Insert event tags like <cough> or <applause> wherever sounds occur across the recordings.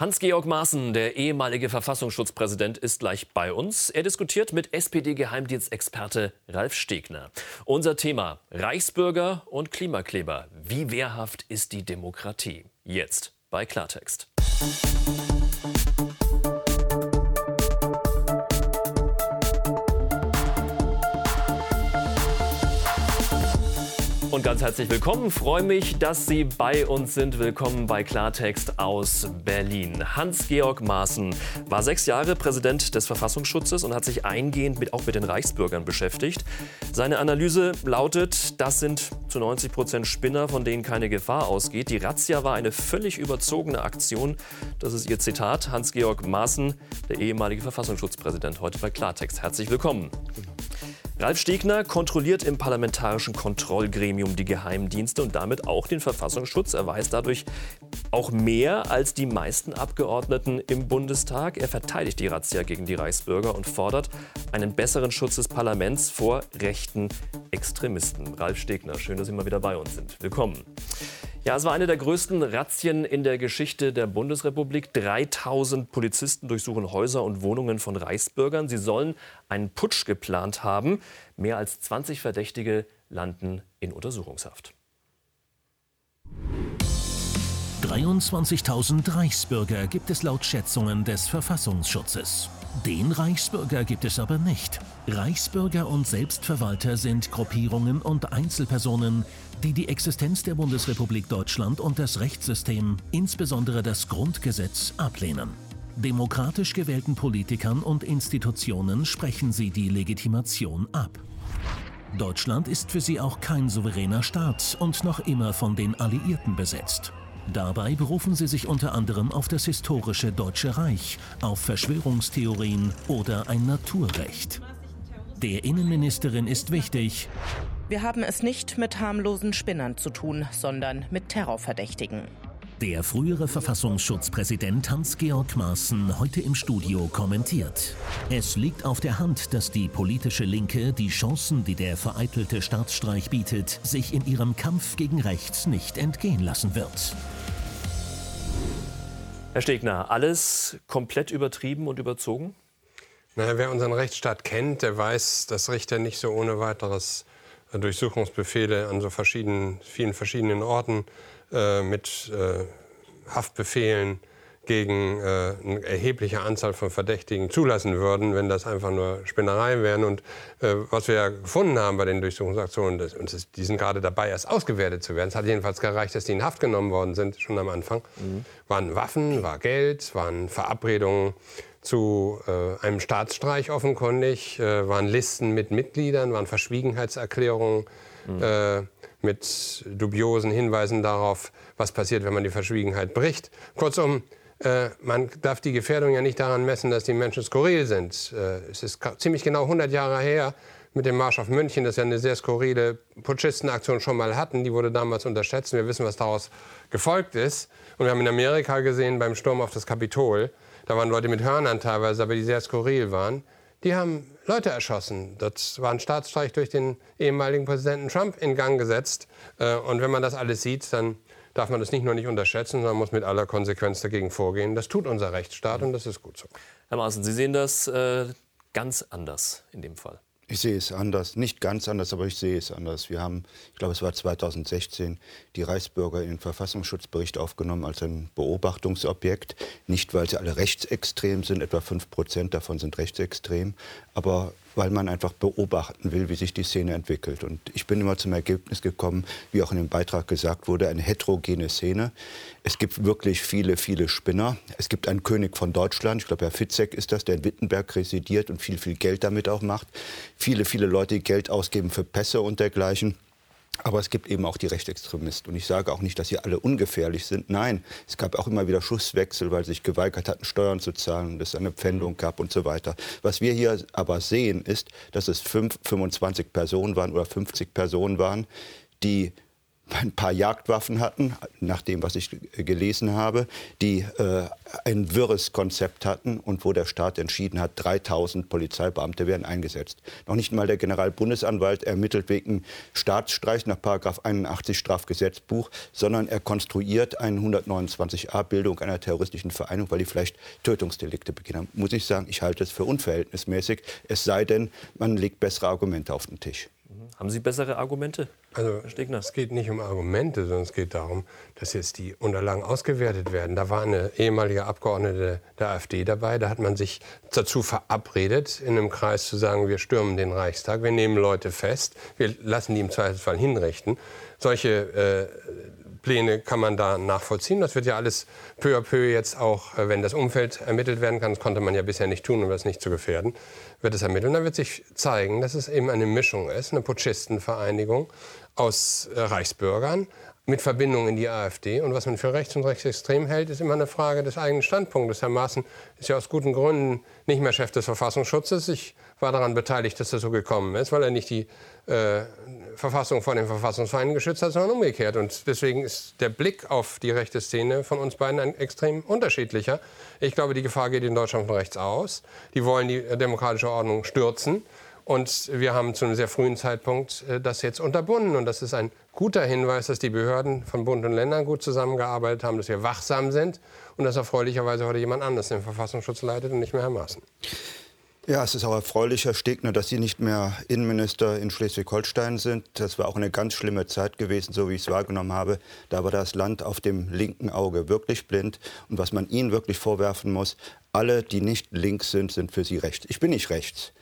Hans-Georg Maaßen, der ehemalige Verfassungsschutzpräsident, ist gleich bei uns. Er diskutiert mit SPD-Geheimdienstexperte Ralf Stegner. Unser Thema Reichsbürger und Klimakleber. Wie wehrhaft ist die Demokratie? Jetzt bei Klartext. Und ganz herzlich willkommen. Freue mich, dass Sie bei uns sind. Willkommen bei Klartext aus Berlin. Hans-Georg Maaßen war sechs Jahre Präsident des Verfassungsschutzes und hat sich eingehend mit, auch mit den Reichsbürgern beschäftigt. Seine Analyse lautet, das sind zu 90 Prozent Spinner, von denen keine Gefahr ausgeht. Die Razzia war eine völlig überzogene Aktion. Das ist Ihr Zitat. Hans-Georg Maaßen, der ehemalige Verfassungsschutzpräsident, heute bei Klartext. Herzlich willkommen. Ralf Stegner kontrolliert im parlamentarischen Kontrollgremium die Geheimdienste und damit auch den Verfassungsschutz. Er weiß dadurch auch mehr als die meisten Abgeordneten im Bundestag. Er verteidigt die Razzia gegen die Reichsbürger und fordert einen besseren Schutz des Parlaments vor rechten Extremisten. Ralf Stegner, schön, dass Sie mal wieder bei uns sind. Willkommen. Ja, es war eine der größten Razzien in der Geschichte der Bundesrepublik. 3000 Polizisten durchsuchen Häuser und Wohnungen von Reichsbürgern. Sie sollen einen Putsch geplant haben. Mehr als 20 Verdächtige landen in Untersuchungshaft. 23.000 Reichsbürger gibt es laut Schätzungen des Verfassungsschutzes. Den Reichsbürger gibt es aber nicht. Reichsbürger und Selbstverwalter sind Gruppierungen und Einzelpersonen, die die Existenz der Bundesrepublik Deutschland und das Rechtssystem, insbesondere das Grundgesetz, ablehnen. Demokratisch gewählten Politikern und Institutionen sprechen sie die Legitimation ab. Deutschland ist für sie auch kein souveräner Staat und noch immer von den Alliierten besetzt. Dabei berufen sie sich unter anderem auf das historische Deutsche Reich, auf Verschwörungstheorien oder ein Naturrecht. Der Innenministerin ist wichtig, wir haben es nicht mit harmlosen Spinnern zu tun, sondern mit Terrorverdächtigen. Der frühere Verfassungsschutzpräsident Hans-Georg Maaßen heute im Studio kommentiert. Es liegt auf der Hand, dass die politische Linke die Chancen, die der vereitelte Staatsstreich bietet, sich in ihrem Kampf gegen rechts nicht entgehen lassen wird. Herr Stegner, alles komplett übertrieben und überzogen? Na, wer unseren Rechtsstaat kennt, der weiß, dass Richter nicht so ohne weiteres Durchsuchungsbefehle an so verschiedenen, vielen verschiedenen Orten äh, mit äh, Haftbefehlen gegen äh, eine erhebliche Anzahl von Verdächtigen zulassen würden, wenn das einfach nur Spinnereien wären. Und äh, was wir ja gefunden haben bei den Durchsuchungsaktionen, das, und das, die sind gerade dabei, erst ausgewertet zu werden. Es hat jedenfalls gereicht, dass die in Haft genommen worden sind, schon am Anfang. Mhm. Waren Waffen, war Geld, waren Verabredungen zu äh, einem Staatsstreich offenkundig, äh, waren Listen mit Mitgliedern, waren Verschwiegenheitserklärungen mhm. äh, mit dubiosen Hinweisen darauf, was passiert, wenn man die Verschwiegenheit bricht. Kurzum, äh, man darf die Gefährdung ja nicht daran messen, dass die Menschen skurril sind. Äh, es ist ziemlich genau 100 Jahre her mit dem Marsch auf München, das ja eine sehr skurrile Putschistenaktion schon mal hatten. Die wurde damals unterschätzt. Wir wissen, was daraus gefolgt ist. Und wir haben in Amerika gesehen beim Sturm auf das Kapitol, da waren Leute mit Hörnern teilweise, aber die sehr skurril waren. Die haben Leute erschossen. Das war ein Staatsstreich durch den ehemaligen Präsidenten Trump in Gang gesetzt. Äh, und wenn man das alles sieht, dann darf man das nicht nur nicht unterschätzen, sondern muss mit aller Konsequenz dagegen vorgehen. Das tut unser Rechtsstaat und das ist gut so. Herr Maaßen, Sie sehen das äh, ganz anders in dem Fall. Ich sehe es anders, nicht ganz anders, aber ich sehe es anders. Wir haben, ich glaube, es war 2016, die Reichsbürger in den Verfassungsschutzbericht aufgenommen als ein Beobachtungsobjekt. Nicht, weil sie alle rechtsextrem sind, etwa 5 Prozent davon sind rechtsextrem, aber weil man einfach beobachten will, wie sich die Szene entwickelt. Und ich bin immer zum Ergebnis gekommen, wie auch in dem Beitrag gesagt wurde, eine heterogene Szene. Es gibt wirklich viele, viele Spinner. Es gibt einen König von Deutschland, ich glaube, Herr Fitzek ist das, der in Wittenberg residiert und viel, viel Geld damit auch macht. Viele, viele Leute, die Geld ausgeben für Pässe und dergleichen. Aber es gibt eben auch die Rechtsextremisten. Und ich sage auch nicht, dass sie alle ungefährlich sind. Nein, es gab auch immer wieder Schusswechsel, weil sie sich geweigert hatten, Steuern zu zahlen und es eine Pfändung gab und so weiter. Was wir hier aber sehen, ist, dass es 5, 25 Personen waren oder 50 Personen waren, die ein paar Jagdwaffen hatten, nach dem, was ich gelesen habe, die äh, ein wirres Konzept hatten und wo der Staat entschieden hat, 3000 Polizeibeamte werden eingesetzt. Noch nicht mal der Generalbundesanwalt ermittelt wegen Staatsstreich nach 81 Strafgesetzbuch, sondern er konstruiert eine 129a Bildung einer terroristischen Vereinigung, weil die vielleicht Tötungsdelikte beginnen. Muss ich sagen, ich halte es für unverhältnismäßig, es sei denn, man legt bessere Argumente auf den Tisch. Haben Sie bessere Argumente? Also es geht nicht um Argumente, sondern es geht darum, dass jetzt die Unterlagen ausgewertet werden. Da war eine ehemalige Abgeordnete der AfD dabei. Da hat man sich dazu verabredet, in einem Kreis zu sagen, wir stürmen den Reichstag, wir nehmen Leute fest, wir lassen die im Zweifelsfall hinrichten. Solche äh, Pläne kann man da nachvollziehen. Das wird ja alles peu à peu jetzt auch, äh, wenn das Umfeld ermittelt werden kann, das konnte man ja bisher nicht tun, um das nicht zu gefährden, wird es ermittelt. Und dann wird sich zeigen, dass es eben eine Mischung ist, eine Putschistenvereinigung aus äh, Reichsbürgern, mit Verbindung in die AfD. Und was man für rechts und rechtsextrem hält, ist immer eine Frage des eigenen Standpunktes. Herr Maaßen ist ja aus guten Gründen nicht mehr Chef des Verfassungsschutzes. Ich war daran beteiligt, dass das so gekommen ist, weil er nicht die äh, Verfassung vor den Verfassungsfeinden geschützt hat, sondern umgekehrt. Und deswegen ist der Blick auf die rechte Szene von uns beiden ein extrem unterschiedlicher. Ich glaube, die Gefahr geht in Deutschland von rechts aus. Die wollen die demokratische Ordnung stürzen. Und wir haben zu einem sehr frühen Zeitpunkt äh, das jetzt unterbunden. Und das ist ein guter Hinweis, dass die Behörden von Bund und Ländern gut zusammengearbeitet haben, dass wir wachsam sind und dass erfreulicherweise heute jemand anders den Verfassungsschutz leitet und nicht mehr Herr Maaßen. Ja, es ist auch erfreulich, Herr Stegner, dass Sie nicht mehr Innenminister in Schleswig-Holstein sind. Das war auch eine ganz schlimme Zeit gewesen, so wie ich es wahrgenommen habe. Da war das Land auf dem linken Auge wirklich blind. Und was man Ihnen wirklich vorwerfen muss, alle, die nicht links sind, sind für Sie rechts. Ich bin nicht rechts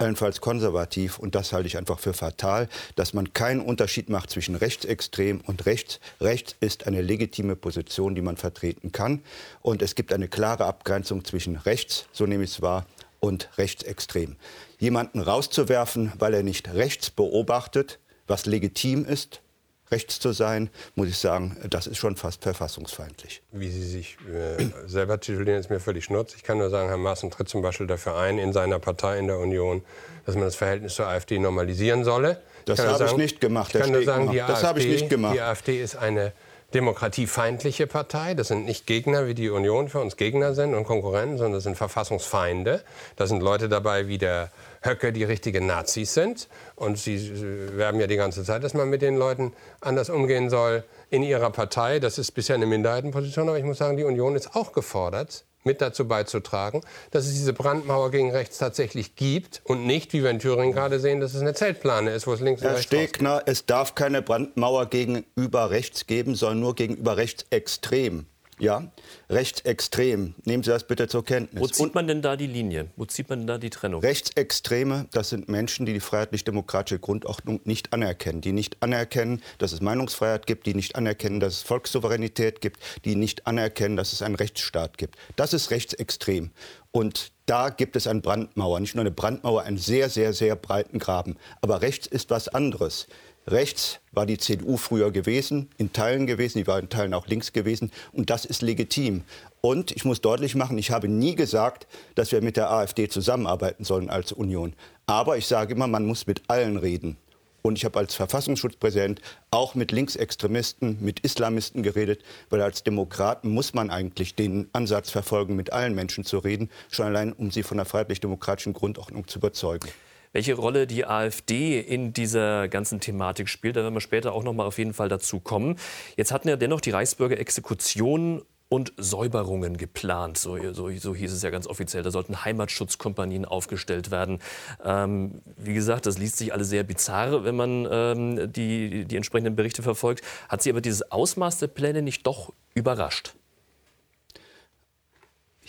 allenfalls konservativ. Und das halte ich einfach für fatal, dass man keinen Unterschied macht zwischen rechtsextrem und rechts. Rechts ist eine legitime Position, die man vertreten kann. Und es gibt eine klare Abgrenzung zwischen rechts, so nehme ich es wahr, und rechtsextrem. Jemanden rauszuwerfen, weil er nicht rechts beobachtet, was legitim ist, rechts zu sein, muss ich sagen, das ist schon fast verfassungsfeindlich. Wie Sie sich äh, selber titulieren, ist mir völlig schnurz. Ich kann nur sagen, Herr Maaßen tritt zum Beispiel dafür ein, in seiner Partei, in der Union, dass man das Verhältnis zur AfD normalisieren solle. Das habe ich nicht gemacht. Ich kann nur sagen, die das AfD, ich nicht gemacht. Die AfD ist eine demokratiefeindliche Partei. Das sind nicht Gegner, wie die Union für uns Gegner sind und Konkurrenten, sondern das sind Verfassungsfeinde. Da sind Leute dabei wie der Höcke, die richtige Nazis sind. Und sie werben ja die ganze Zeit, dass man mit den Leuten anders umgehen soll in ihrer Partei. Das ist bisher eine Minderheitenposition, aber ich muss sagen, die Union ist auch gefordert, mit dazu beizutragen, dass es diese Brandmauer gegen rechts tatsächlich gibt und nicht, wie wir in Thüringen gerade sehen, dass es eine Zeltplane ist, wo es links Herr und rechts Stegner, rausgeht. es darf keine Brandmauer gegenüber rechts geben, sondern nur gegenüber rechtsextrem. Ja, rechtsextrem. Nehmen Sie das bitte zur Kenntnis. Wo zieht man denn da die Linie? Wo zieht man da die Trennung? Rechtsextreme, das sind Menschen, die die freiheitlich-demokratische Grundordnung nicht anerkennen. Die nicht anerkennen, dass es Meinungsfreiheit gibt, die nicht anerkennen, dass es Volkssouveränität gibt, die nicht anerkennen, dass es einen Rechtsstaat gibt. Das ist rechtsextrem. Und da gibt es eine Brandmauer. Nicht nur eine Brandmauer, einen sehr, sehr, sehr breiten Graben. Aber rechts ist was anderes. Rechts war die CDU früher gewesen, in Teilen gewesen, die war in Teilen auch links gewesen. Und das ist legitim. Und ich muss deutlich machen, ich habe nie gesagt, dass wir mit der AfD zusammenarbeiten sollen als Union. Aber ich sage immer, man muss mit allen reden. Und ich habe als Verfassungsschutzpräsident auch mit Linksextremisten, mit Islamisten geredet, weil als Demokraten muss man eigentlich den Ansatz verfolgen, mit allen Menschen zu reden, schon allein, um sie von der freiheitlich-demokratischen Grundordnung zu überzeugen welche Rolle die AfD in dieser ganzen Thematik spielt. Da werden wir später auch noch mal auf jeden Fall dazu kommen. Jetzt hatten ja dennoch die Reichsbürger Exekutionen und Säuberungen geplant. So, so, so, hieß es ja ganz offiziell. Da sollten Heimatschutzkompanien aufgestellt werden. Ähm, wie gesagt, das liest sich alles sehr bizarr, wenn man ähm, die, die entsprechenden Berichte verfolgt. Hat Sie aber dieses Ausmaß der Pläne nicht doch überrascht?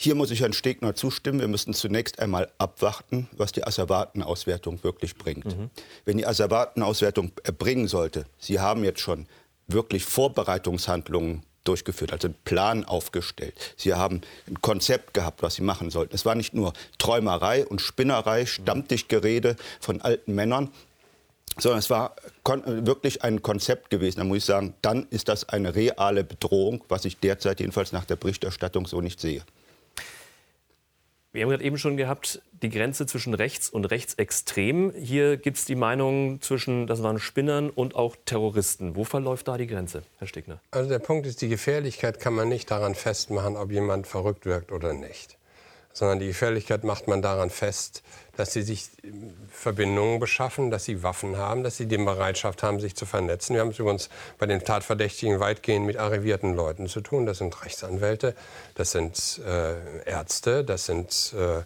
Hier muss ich Herrn Stegner zustimmen. Wir müssen zunächst einmal abwarten, was die Asservatenauswertung wirklich bringt. Mhm. Wenn die Asservatenauswertung erbringen sollte, Sie haben jetzt schon wirklich Vorbereitungshandlungen durchgeführt, also einen Plan aufgestellt. Sie haben ein Konzept gehabt, was Sie machen sollten. Es war nicht nur Träumerei und Spinnerei, Stammtischgerede von alten Männern, sondern es war wirklich ein Konzept gewesen. Da muss ich sagen, dann ist das eine reale Bedrohung, was ich derzeit jedenfalls nach der Berichterstattung so nicht sehe. Wir haben gerade eben schon gehabt, die Grenze zwischen rechts und rechtsextrem. Hier gibt es die Meinung zwischen, das waren Spinnern und auch Terroristen. Wo verläuft da die Grenze, Herr Stegner? Also der Punkt ist, die Gefährlichkeit kann man nicht daran festmachen, ob jemand verrückt wirkt oder nicht. Sondern die Gefährlichkeit macht man daran fest, dass sie sich Verbindungen beschaffen, dass sie Waffen haben, dass sie die Bereitschaft haben, sich zu vernetzen. Wir haben es übrigens bei den Tatverdächtigen weitgehend mit arrivierten Leuten zu tun. Das sind Rechtsanwälte, das sind äh, Ärzte, das sind äh,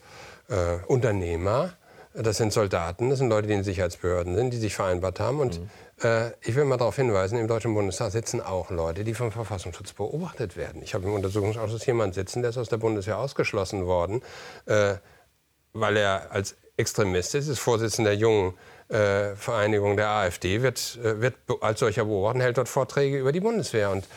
äh, Unternehmer, das sind Soldaten, das sind Leute, die in Sicherheitsbehörden sind, die sich vereinbart haben. Und mhm. äh, ich will mal darauf hinweisen, im Deutschen Bundestag sitzen auch Leute, die vom Verfassungsschutz beobachtet werden. Ich habe im Untersuchungsausschuss jemanden sitzen, der ist aus der Bundeswehr ausgeschlossen worden, äh, weil er als Extremist ist, ist Vorsitzender der jungen äh, Vereinigung der AfD, wird, äh, wird als solcher beobachtet, hält dort Vorträge über die Bundeswehr. Und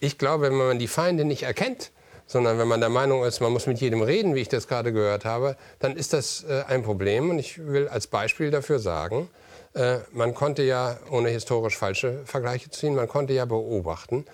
ich glaube, wenn man die Feinde nicht erkennt, sondern wenn man der Meinung ist, man muss mit jedem reden, wie ich das gerade gehört habe, dann ist das äh, ein Problem. Und ich will als Beispiel dafür sagen, äh, man konnte ja, ohne historisch falsche Vergleiche zu ziehen, man konnte ja beobachten,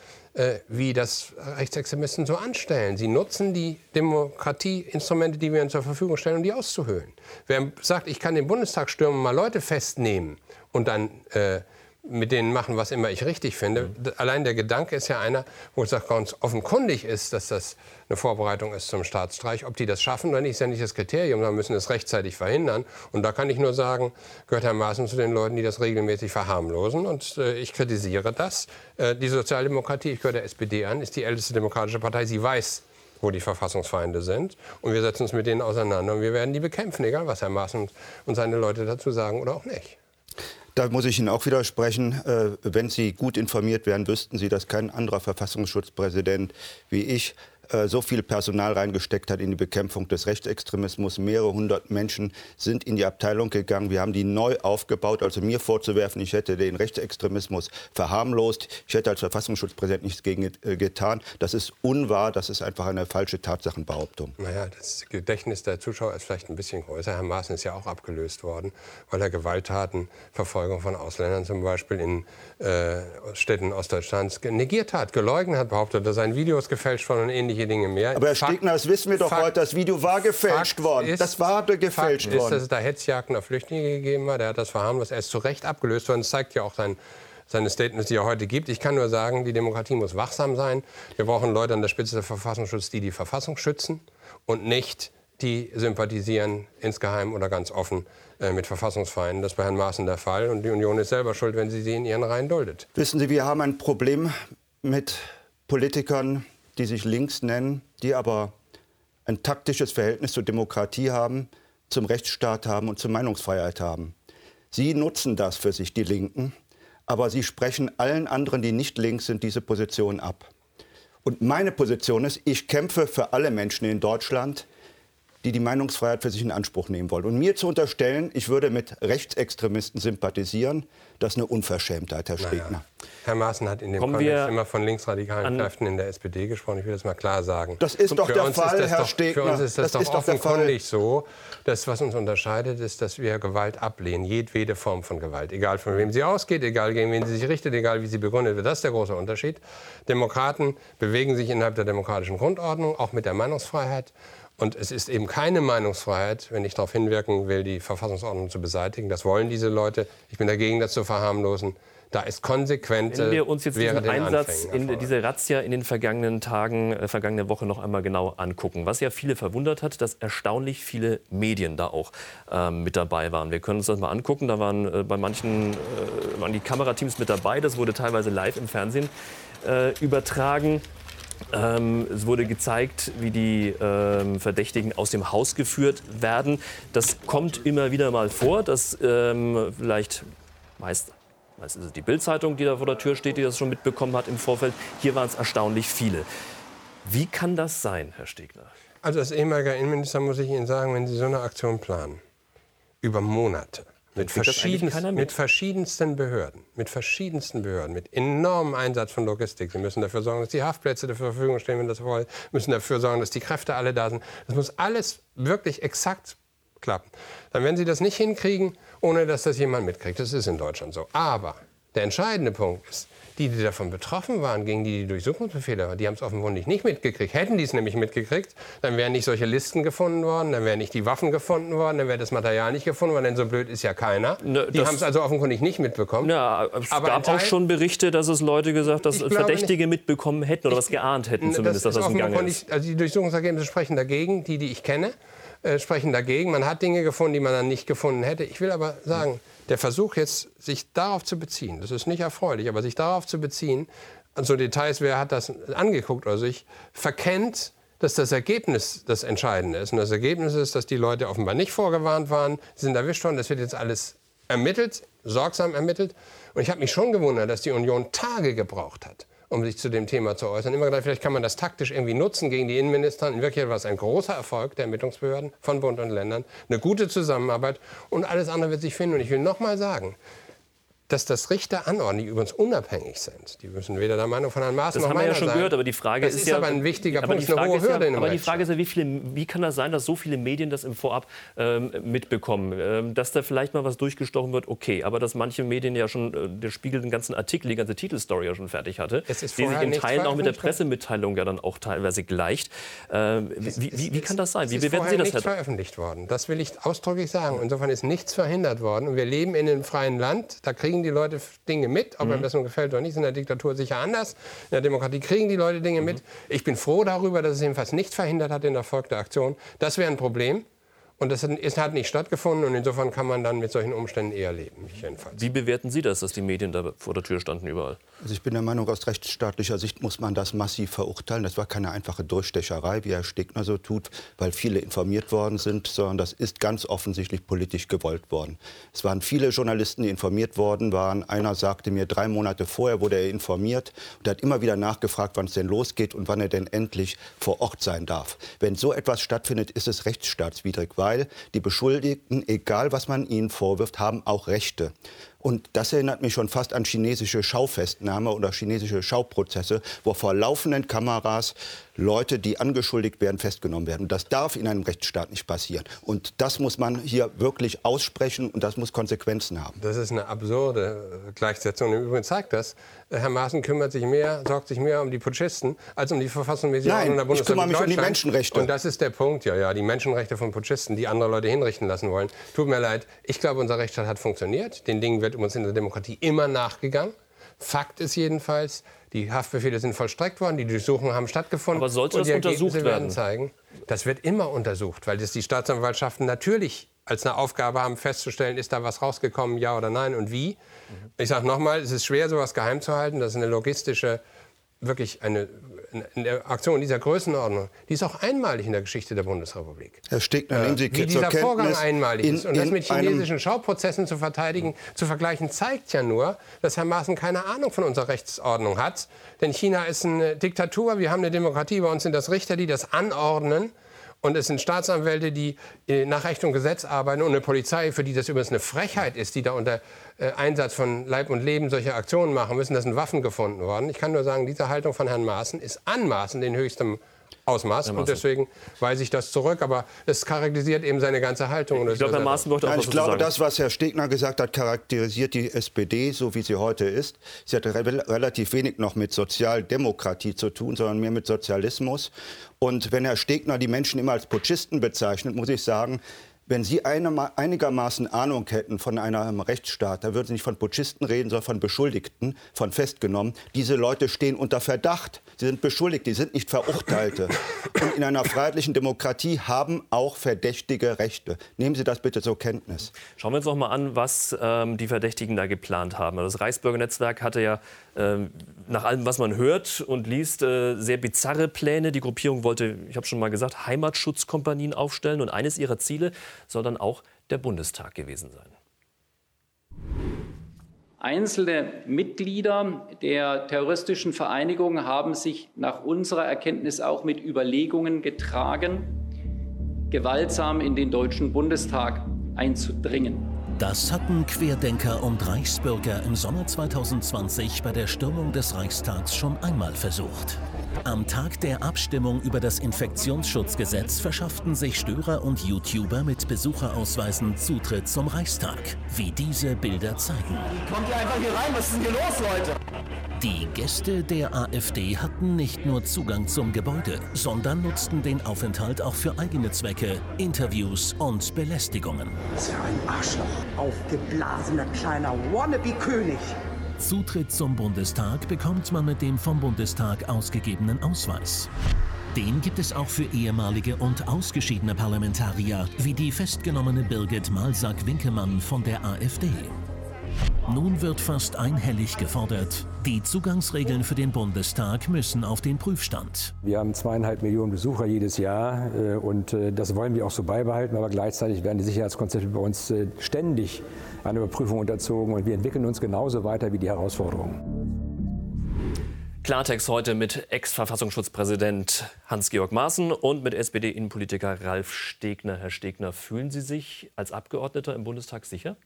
wie das Rechtsextremisten so anstellen. Sie nutzen die Demokratieinstrumente, die wir ihnen zur Verfügung stellen, um die auszuhöhlen. Wer sagt, ich kann den Bundestag stürmen, mal Leute festnehmen und dann äh, mit denen machen, was immer ich richtig finde. Mhm. Allein der Gedanke ist ja einer, wo es auch ganz offenkundig ist, dass das eine Vorbereitung ist zum Staatsstreich. Ob die das schaffen oder nicht, ist ja nicht das Kriterium. Da müssen es rechtzeitig verhindern. Und da kann ich nur sagen, gehört Herr Maaßen zu den Leuten, die das regelmäßig verharmlosen. Und äh, ich kritisiere das. Äh, die Sozialdemokratie, ich gehöre der SPD an, ist die älteste demokratische Partei. Sie weiß, wo die Verfassungsfeinde sind. Und wir setzen uns mit denen auseinander und wir werden die bekämpfen, egal was Herr Maaßen und seine Leute dazu sagen oder auch nicht. Da muss ich Ihnen auch widersprechen. Äh, wenn Sie gut informiert wären, wüssten Sie, dass kein anderer Verfassungsschutzpräsident wie ich so viel Personal reingesteckt hat in die Bekämpfung des Rechtsextremismus. Mehrere hundert Menschen sind in die Abteilung gegangen. Wir haben die neu aufgebaut. Also mir vorzuwerfen, ich hätte den Rechtsextremismus verharmlost, ich hätte als Verfassungsschutzpräsident nichts gegen äh, getan, das ist unwahr. Das ist einfach eine falsche Tatsachenbehauptung. Naja, das Gedächtnis der Zuschauer ist vielleicht ein bisschen größer. Herr Maaßen ist ja auch abgelöst worden, weil er Gewalttaten, Verfolgung von Ausländern zum Beispiel in äh, Städten Ostdeutschlands negiert hat, geleugnet hat, behauptet, dass seien Videos gefälscht worden und ähnliche ähnliche Dinge mehr. Aber Herr Stegner, das wissen wir doch Fakt, heute, das Video war gefälscht Fakt worden. Ist, das war gefälscht Fakt worden. ist, dass es da Hetzjagden auf Flüchtlinge gegeben hat. Er hat das verharmlost. Er ist zu Recht abgelöst worden. Das zeigt ja auch sein seine Statements, die er heute gibt. Ich kann nur sagen, die Demokratie muss wachsam sein. Wir brauchen Leute an der Spitze des Verfassungsschutzes, die die Verfassung schützen und nicht die sympathisieren insgeheim oder ganz offen äh, mit Verfassungsfeinden. Das ist bei Herrn Maaßen der Fall. Und die Union ist selber schuld, wenn sie sie in ihren Reihen duldet. Wissen Sie, wir haben ein Problem mit Politikern, die sich links nennen, die aber ein taktisches Verhältnis zur Demokratie haben, zum Rechtsstaat haben und zur Meinungsfreiheit haben. Sie nutzen das für sich, die Linken, aber sie sprechen allen anderen, die nicht links sind, diese Position ab. Und meine Position ist, ich kämpfe für alle Menschen in Deutschland, die die Meinungsfreiheit für sich in Anspruch nehmen wollen. Und mir zu unterstellen, ich würde mit Rechtsextremisten sympathisieren, das ist eine Unverschämtheit, Herr Stegner. Naja. Herr Maaßen hat in dem Kontext immer von linksradikalen Kräften in der SPD gesprochen. Ich will das mal klar sagen. Das ist doch für der Fall, Herr doch, Stegner. Für uns ist das, das doch ist offenkundig so. Das, was uns unterscheidet, ist, dass wir Gewalt ablehnen. Jedwede Form von Gewalt. Egal von wem sie ausgeht, egal gegen wen sie sich richtet, egal wie sie begründet wird. Das ist der große Unterschied. Demokraten bewegen sich innerhalb der demokratischen Grundordnung, auch mit der Meinungsfreiheit. Und es ist eben keine Meinungsfreiheit, wenn ich darauf hinwirken will, die Verfassungsordnung zu beseitigen. Das wollen diese Leute. Ich bin dagegen, das zu verharmlosen. Da ist konsequent. Wenn wir uns jetzt diesen Einsatz, in diese Razzia in den vergangenen Tagen, äh, vergangene Woche noch einmal genau angucken. Was ja viele verwundert hat, dass erstaunlich viele Medien da auch äh, mit dabei waren. Wir können uns das mal angucken. Da waren äh, bei manchen äh, waren die Kamerateams mit dabei. Das wurde teilweise live im Fernsehen äh, übertragen. Ähm, es wurde gezeigt, wie die ähm, Verdächtigen aus dem Haus geführt werden. Das kommt immer wieder mal vor, dass ähm, vielleicht meist meist ist es die Bildzeitung, die da vor der Tür steht, die das schon mitbekommen hat im Vorfeld. Hier waren es erstaunlich viele. Wie kann das sein, Herr Stegner? Also als ehemaliger Innenminister muss ich Ihnen sagen, wenn Sie so eine Aktion planen, über Monate, mit, verschiedensten, mit. mit verschiedensten Behörden, mit verschiedensten Behörden, mit enormem Einsatz von Logistik. Sie müssen dafür sorgen, dass die Haftplätze zur Verfügung stehen, wenn das wollen. müssen dafür sorgen, dass die Kräfte alle da sind. Das muss alles wirklich exakt klappen. Dann werden Sie das nicht hinkriegen, ohne dass das jemand mitkriegt. Das ist in Deutschland so. Aber der entscheidende Punkt ist, Die, die davon betroffen waren, gegen die die Durchsuchungsbefehle waren, die haben es offenkundig nicht mitgekriegt. Hätten die es nämlich mitgekriegt, dann wären nicht solche Listen gefunden worden, dann wären nicht die Waffen gefunden worden, dann wäre das Material nicht gefunden worden, denn so blöd ist ja keiner. Ne, die haben es also offenkundig nicht mitbekommen. Ja, es Aber gab auch schon Berichte, dass es Leute gesagt, dass Verdächtige nicht. mitbekommen hätten oder ich, was geahnt hätten zumindest, das dass das im Gange ist. Also die Durchsuchungsergebnisse sprechen dagegen, die, die ich kenne. Äh, sprechen dagegen. Man hat Dinge gefunden, die man dann nicht gefunden hätte. Ich will aber sagen, der Versuch jetzt, sich darauf zu beziehen, das ist nicht erfreulich, aber sich darauf zu beziehen, an so Details, wer hat das angeguckt oder sich, verkennt, dass das Ergebnis das Entscheidende ist. Und das Ergebnis ist, dass die Leute offenbar nicht vorgewarnt waren, sind erwischt worden. Das wird jetzt alles ermittelt, sorgsam ermittelt. Und ich habe mich schon gewundert, dass die Union Tage gebraucht hat, um sich zu dem Thema zu äußern. Immer gedacht, vielleicht kann man das taktisch irgendwie nutzen gegen die Innenminister. In Wirklichkeit war es ein großer Erfolg der Ermittlungsbehörden von Bund und Ländern, eine gute Zusammenarbeit und alles andere wird sich finden. Und ich will noch mal sagen, dass das Richter anordnen, die übrigens unabhängig sind. Die müssen weder der Meinung von Herrn Maaßen noch meiner Das haben wir ja schon sein. gehört, aber die Frage das ist, ist ja... aber ein wichtiger Punkt, eine hohe Hürde ja, Aber die Frage ist ja, wie, viele, wie kann das sein, dass so viele Medien das im Vorab ähm, mitbekommen? Ähm, dass da vielleicht mal was durchgestochen wird, okay. Aber dass manche Medien ja schon, äh, der Spiegel den ganzen Artikel, die ganze Titelstory ja schon fertig hatte, es ist die sich in Teilen auch mit der Pressemitteilung ja dann auch teilweise gleicht. Ähm, wie, wie, wie, kann das sein? Wie bewerten Sie das? Es ist nicht veröffentlicht worden. Das will ich ausdrücklich sagen. Insofern ist nichts verhindert worden. Und wir leben in einem freien Land. Da kriegen die Leute Dinge mit, ob mhm. das Rechnung gefällt oder nicht, ist in der Diktatur sicher anders. In der Demokratie kriegen die Leute Dinge mit. Ich bin froh darüber, dass es jedenfalls nicht verhindert hat in der Erfolg der Aktion. Das wäre ein Problem. Und das hat nicht stattgefunden und insofern kann man dann mit solchen Umständen eher leben. jedenfalls. Wie bewerten Sie das, dass die Medien da vor der Tür standen überall? Also ich bin der Meinung, aus rechtsstaatlicher Sicht muss man das massiv verurteilen. Das war keine einfache Durchstecherei, wie Herr Stegner so tut, weil viele informiert worden sind, sondern das ist ganz offensichtlich politisch gewollt worden. Es waren viele Journalisten, die informiert worden waren. Einer sagte mir, drei Monate vorher wurde er informiert und hat immer wieder nachgefragt, wann es denn losgeht und wann er denn endlich vor Ort sein darf. Wenn so etwas stattfindet, ist es rechtsstaatswidrig, weil die Beschuldigten, egal was man ihnen vorwirft, haben auch Rechte. Und das erinnert mich schon fast an chinesische Schaufestnahme oder chinesische Schauprozesse, wo vor laufenden Kameras Leute, die angeschuldigt werden, festgenommen werden. Und das darf in einem Rechtsstaat nicht passieren. Und das muss man hier wirklich aussprechen und das muss Konsequenzen haben. Das ist eine absurde Gleichsetzung. Im Übrigen zeigt das, Herr Maaßen kümmert sich mehr, sorgt sich mehr um die Putschisten als um die verfassungsmäßige Ordnung der Bundesrepublik ich kümmere mich um die Menschenrechte. Und das ist der Punkt, ja, ja, die Menschenrechte von Putschisten, die andere Leute hinrichten lassen wollen. Tut mir leid, ich glaube, unser Rechtsstaat hat funktioniert. Den Dingen wird uns in der Demokratie immer nachgegangen. Fakt ist jedenfalls, die Haftbefehle sind vollstreckt worden, die Durchsuchungen haben stattgefunden. Aber sollte das untersucht werden? werden zeigen, das wird immer untersucht, weil das die Staatsanwaltschaften natürlich als eine Aufgabe haben, festzustellen, ist da was rausgekommen, ja oder nein und wie. Ich sage nochmal, es ist schwer, sowas geheim zu halten. Das ist eine logistische, wirklich eine eine Aktion dieser Größenordnung, die ist auch einmalig in der Geschichte der Bundesrepublik. Herr Stegner, nehmen Sie äh, Wie dieser Vorgang einmalig in, ist. Und das mit chinesischen Schauprozessen zu verteidigen, zu vergleichen, zeigt ja nur, dass Herr Maaßen keine Ahnung von unserer Rechtsordnung hat. Denn China ist eine Diktatur, wir haben eine Demokratie, bei uns sind das Richter, die das anordnen. Und es sind Staatsanwälte, die äh, nach Recht und Gesetz arbeiten und eine Polizei, für die das übrigens eine Frechheit ist, die da unter äh, Einsatz von Leib und Leben solche Aktionen machen müssen. Da sind Waffen gefunden worden. Ich kann nur sagen, diese Haltung von Herrn Maaßen ist anmaßend in höchstem Ausmaß. Und deswegen weise ich das zurück. Aber es charakterisiert eben seine ganze Haltung. ich glaube, Herr Maaßen wollte auch Nein, Ich glaube, sagen. das, was Herr Stegner gesagt hat, charakterisiert die SPD, so wie sie heute ist. Sie hat re relativ wenig noch mit Sozialdemokratie zu tun, sondern mehr mit Sozialismus. Und wenn Herr Stegner die Menschen immer als Putschisten bezeichnet, muss ich sagen, wenn Sie einigermaßen Ahnung hätten von einem Rechtsstaat, da würden Sie nicht von Putschisten reden, sondern von Beschuldigten, von Festgenommen. Diese Leute stehen unter Verdacht. Sie sind beschuldigt, die sind nicht Verurteilte. Und in einer freiheitlichen Demokratie haben auch Verdächtige Rechte. Nehmen Sie das bitte zur Kenntnis. Schauen wir uns noch mal an, was ähm, die Verdächtigen da geplant haben. Das Reichsbürgernetzwerk hatte ja ähm, nach allem, was man hört und liest, äh, sehr bizarre Pläne. Die Gruppierung wollte, ich habe schon mal gesagt, Heimatschutzkompanien aufstellen. Und eines ihrer Ziele soll dann auch der Bundestag gewesen sein. Einzelne Mitglieder der terroristischen Vereinigung haben sich nach unserer Erkenntnis auch mit Überlegungen getragen, gewaltsam in den Deutschen Bundestag einzudringen. Das hatten Querdenker und Reichsbürger im Sommer 2020 bei der Stürmung des Reichstags schon einmal versucht. Am Tag der Abstimmung über das Infektionsschutzgesetz verschafften sich Störer und YouTuber mit Besucherausweisen Zutritt zum Reichstag, wie diese Bilder zeigen. Kommt ihr einfach hier rein? Was ist denn hier los, Leute? Die Gäste der AfD hatten nicht nur Zugang zum Gebäude, sondern nutzten den Aufenthalt auch für eigene Zwecke, Interviews und Belästigungen. Das ist ja ein Arschloch. Aufgeblasener kleiner Wannabe-König. Zutritt zum Bundestag bekommt man mit dem vom Bundestag ausgegebenen Ausweis. Den gibt es auch für ehemalige und ausgeschiedene Parlamentarier, wie die festgenommene Birgit Malsack-Winkemann von der AfD. Nun wird fast einhellig gefordert, die Zugangsregeln für den Bundestag müssen auf den Prüfstand. Wir haben zweieinhalb Millionen Besucher jedes Jahr äh, und äh, das wollen wir auch so beibehalten, aber gleichzeitig werden die Sicherheitskonzepte bei uns äh, ständig einer Überprüfung unterzogen und wir entwickeln uns genauso weiter wie die Herausforderungen. Klartext heute mit Ex-Verfassungsschutzpräsident Hans-Georg Maaßen und mit SPD-Innenpolitiker Ralf Stegner. Herr Stegner, fühlen Sie sich als Abgeordneter im Bundestag sicher?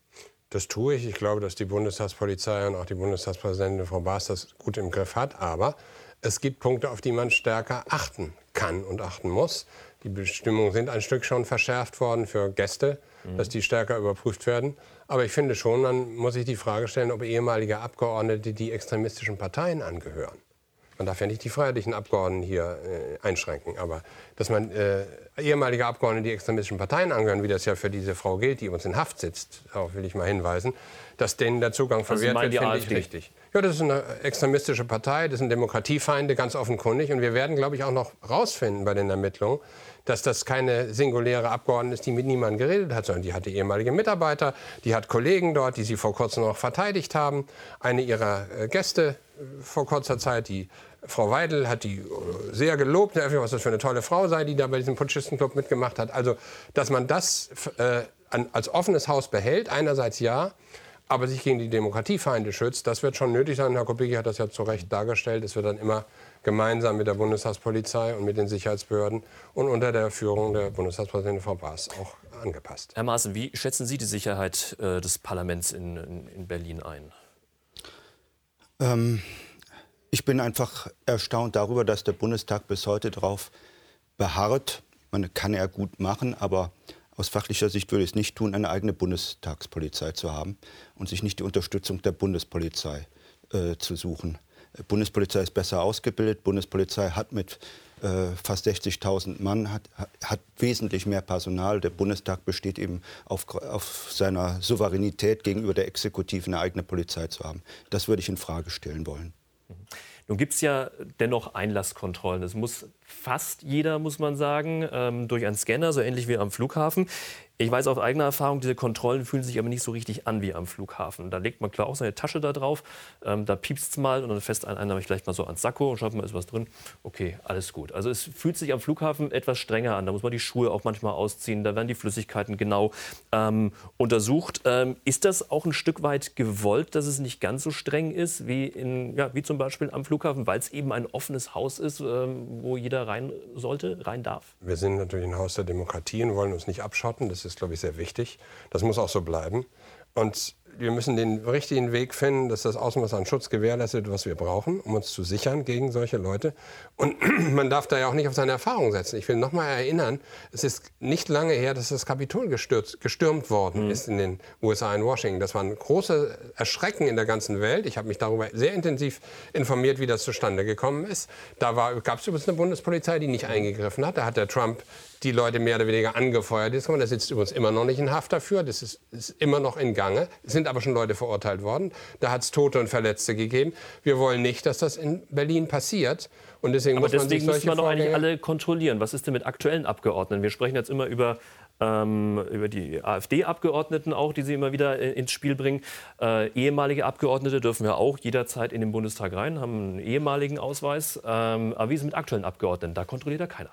Das tue ich. Ich glaube, dass die Bundestagspolizei und auch die Bundestagspräsidentin Frau Baas das gut im Griff hat. Aber es gibt Punkte, auf die man stärker achten kann und achten muss. Die Bestimmungen sind ein Stück schon verschärft worden für Gäste, mhm. dass die stärker überprüft werden. Aber ich finde schon, man muss sich die Frage stellen, ob ehemalige Abgeordnete die extremistischen Parteien angehören. Man darf ja nicht die freiheitlichen Abgeordneten hier äh, einschränken, aber dass man äh, ehemalige Abgeordnete, die extremistischen Parteien angehören, wie das ja für diese Frau gilt, die uns in Haft sitzt, darauf will ich mal hinweisen, dass denen der Zugang verwehrt wird, finde ich richtig. Ja, das ist eine extremistische Partei, das sind Demokratiefeinde, ganz offenkundig. Und wir werden, glaube ich, auch noch rausfinden bei den Ermittlungen, dass das keine singuläre Abgeordnete ist, die mit niemandem geredet hat, sondern die hatte ehemalige Mitarbeiter, die hat Kollegen dort, die sie vor kurzem noch verteidigt haben. Eine ihrer äh, Gäste vor kurzer Zeit, die Frau Weidel, hat die äh, sehr gelobt, was das für eine tolle Frau sei, die da bei diesem Putschistenclub mitgemacht hat. Also, dass man das äh, als offenes Haus behält, einerseits ja, aber sich gegen die Demokratiefeinde schützt, das wird schon nötig sein. Herr Kubicki hat das ja zu Recht dargestellt. Es wird dann immer gemeinsam mit der Bundestagspolizei und mit den Sicherheitsbehörden und unter der Führung der Bundestagspräsidentin Frau Baas auch angepasst. Herr Maaßen, wie schätzen Sie die Sicherheit äh, des Parlaments in, in, in Berlin ein? Ähm, ich bin einfach erstaunt darüber, dass der Bundestag bis heute darauf beharrt. Man kann er gut machen, aber aus fachlicher Sicht würde ich es nicht tun, eine eigene Bundestagspolizei zu haben und sich nicht die Unterstützung der Bundespolizei äh, zu suchen. Bundespolizei ist besser ausgebildet. Bundespolizei hat mit fast 60.000 Mann, hat, hat, wesentlich mehr Personal. Der Bundestag besteht eben auf, auf seiner Souveränität gegenüber der Exekutive eine eigene Polizei zu haben. Das würde ich in Frage stellen wollen. Nun gibt es ja dennoch Einlasskontrollen. Es muss fast jeder, muss man sagen, ähm, durch einen Scanner, so ähnlich wie am Flughafen. Ich weiß aus eigener Erfahrung, diese Kontrollen fühlen sich aber nicht so richtig an wie am Flughafen. Da legt man klar auch seine Tasche da drauf, ähm, da piepst es mal und dann fest ein, einer vielleicht mal so ans Sakko und schaut mal, ist was drin. Okay, alles gut. Also es fühlt sich am Flughafen etwas strenger an. Da muss man die Schuhe auch manchmal ausziehen, da werden die Flüssigkeiten genau ähm, untersucht. Ähm, ist das auch ein Stück weit gewollt, dass es nicht ganz so streng ist wie, in, ja, wie zum Beispiel am Flughafen, weil es eben ein offenes Haus ist, ähm, wo jeder rein sollte, rein darf? Wir sind natürlich ein Haus der Demokratie und wollen uns nicht abschotten. Das ist, glaube ich, sehr wichtig. Das muss auch so bleiben. Und wir müssen den richtigen Weg finden, dass das Ausmaß an Schutz gewährleistet, was wir brauchen, um uns zu sichern gegen solche Leute. Und <clears throat> man darf da ja auch nicht auf seine Erfahrung setzen. Ich will noch mal erinnern, es ist nicht lange her, dass das Kapitol gestürzt, gestürmt worden mhm. ist in den USA in Washington. Das war ein großes Erschrecken in der ganzen Welt. Ich habe mich darüber sehr intensiv informiert, wie das zustande gekommen ist. Da gab es übrigens eine Bundespolizei, die nicht eingegriffen hat. Da hat der Trump die Leute mehr oder weniger angefeuert. Der sitzt übrigens immer noch nicht in Haft dafür. Das ist, ist immer noch in Gange. Es sind aber schon Leute verurteilt worden. Da hat es Tote und Verletzte gegeben. Wir wollen nicht, dass das in Berlin passiert. Und deswegen aber muss man deswegen sich solche müssen wir doch eigentlich alle kontrollieren. Was ist denn mit aktuellen Abgeordneten? Wir sprechen jetzt immer über ähm, über die AfD-Abgeordneten auch, die sie immer wieder äh, ins Spiel bringen. Äh, ehemalige Abgeordnete dürfen ja auch jederzeit in den Bundestag rein, haben einen ehemaligen Ausweis. Ähm, aber wie ist es mit aktuellen Abgeordneten? Da kontrolliert ja keiner.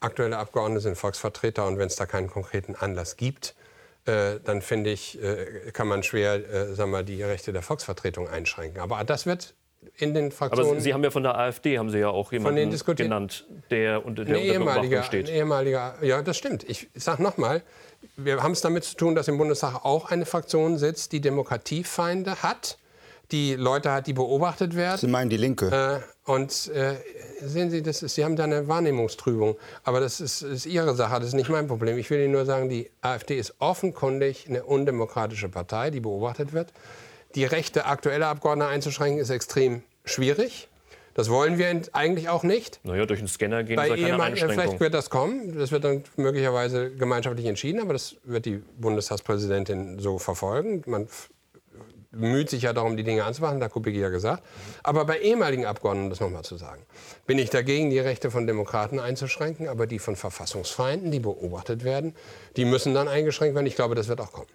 Aktuelle Abgeordnete sind Volksvertreter und wenn es da keinen konkreten Anlass gibt, äh, dann finde ich, äh, kann man schwer äh, sagen wir, die Rechte der Volksvertretung einschränken. Aber das wird in den Fraktionen. Aber Sie haben ja von der AfD haben Sie ja auch jemanden genannt, der unter der, ehemaliger, steht. Ein ehemaliger, ja, das stimmt. Ich sage nochmal, wir haben es damit zu tun, dass im Bundestag auch eine Fraktion sitzt, die Demokratiefeinde hat die Leute hat, die beobachtet werden. Sie meinen die Linke? Äh, und äh, sehen Sie, das ist, Sie haben da eine Wahrnehmungstrübung. Aber das ist, ist, Ihre Sache, das ist nicht mein Problem. Ich will Ihnen nur sagen, die AfD ist offenkundig eine undemokratische Partei, die beobachtet wird. Die Rechte aktueller Abgeordneter einzuschränken, ist extrem schwierig. Das wollen wir eigentlich auch nicht. Naja, durch den Scanner gehen Bei da keine Ehemann, Einschränkungen. vielleicht wird das kommen. Das wird dann möglicherweise gemeinschaftlich entschieden, aber das wird die Bundestagspräsidentin so verfolgen. Man bemüht sich ja darum, die Dinge anzumachen, da Kubicki ja gesagt. Aber bei ehemaligen Abgeordneten, das nochmal zu sagen, bin ich dagegen, die Rechte von Demokraten einzuschränken, aber die von Verfassungsfeinden, die beobachtet werden, die müssen dann eingeschränkt werden. Ich glaube, das wird auch kommen.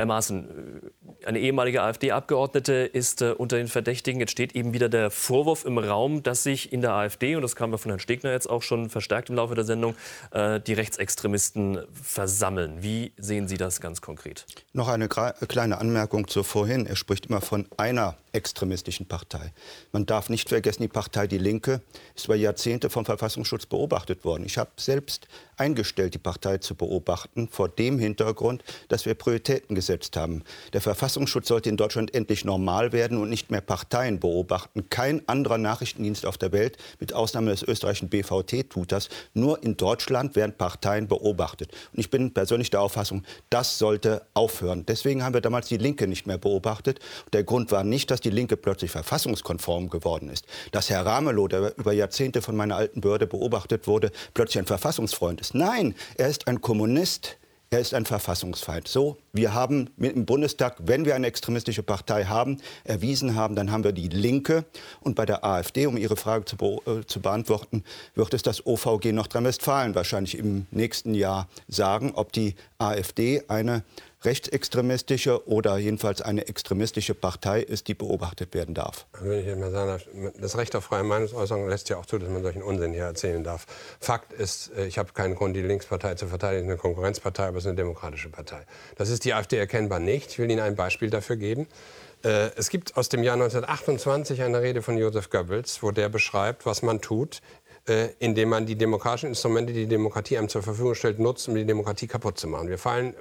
Herr Maaßen, äh, eine ehemalige AfD-Abgeordnete ist äh, unter den Verdächtigen. Jetzt steht eben wieder der Vorwurf im Raum, dass sich in der AfD, und das kam ja von Herrn Stegner jetzt auch schon verstärkt im Laufe der Sendung, äh, die Rechtsextremisten versammeln. Wie sehen Sie das ganz konkret? Noch eine kleine Anmerkung zu vorhin. Er spricht immer von einer extremistischen Partei. Man darf nicht vergessen, die Partei Die Linke ist über Jahrzehnte vom Verfassungsschutz beobachtet worden. Ich habe selbst eingestellt, die Partei zu beobachten, vor dem Hintergrund, dass wir Prioritäten gesetzt haben. Der Verfassungsschutz sollte in Deutschland endlich normal werden und nicht mehr Parteien beobachten. Kein anderer Nachrichtendienst auf der Welt, mit Ausnahme des österreichischen BVT, tut das. Nur in Deutschland werden Parteien beobachtet. Und ich bin persönlich der Auffassung, das sollte aufhören. Deswegen haben wir damals die Linke nicht mehr beobachtet. Der Grund war nicht, dass die Linke plötzlich verfassungskonform geworden ist. Dass Herr Ramelow, der über Jahrzehnte von meiner alten Behörde beobachtet wurde, plötzlich ein Verfassungsfreund ist. Nein, er ist ein Kommunist. Er ist ein Verfassungsfeind. So, wir haben im Bundestag, wenn wir eine extremistische Partei haben, erwiesen haben, dann haben wir die Linke. Und bei der AfD, um Ihre Frage zu, be äh, zu beantworten, wird es das OVG Nordrhein-Westfalen wahrscheinlich im nächsten Jahr sagen, ob die AfD eine rechtsextremistische oder jedenfalls eine extremistische Partei ist, die beobachtet werden darf. Wenn ich mal sagen darf, das Recht auf freie Meinungsäußerung lässt ja auch zu, dass man solchen Unsinn hier erzählen darf. Fakt ist, äh, ich habe keinen Grund, die Linkspartei zu verteidigen. Eine Konkurrenzpartei, aber es ist eine demokratische Partei. Das ist die AfD erkennbar nicht. Ich will Ihnen ein Beispiel dafür geben. Äh, Es gibt aus dem Jahr 1928 eine Rede von Joseph Goebbels, wo der beschreibt, was man tut, äh, indem man die demokratischen Instrumente, die die Demokratie einem zur Verfügung stellt, nutzt, um die Demokratie kaputt zu machen. Wir fallen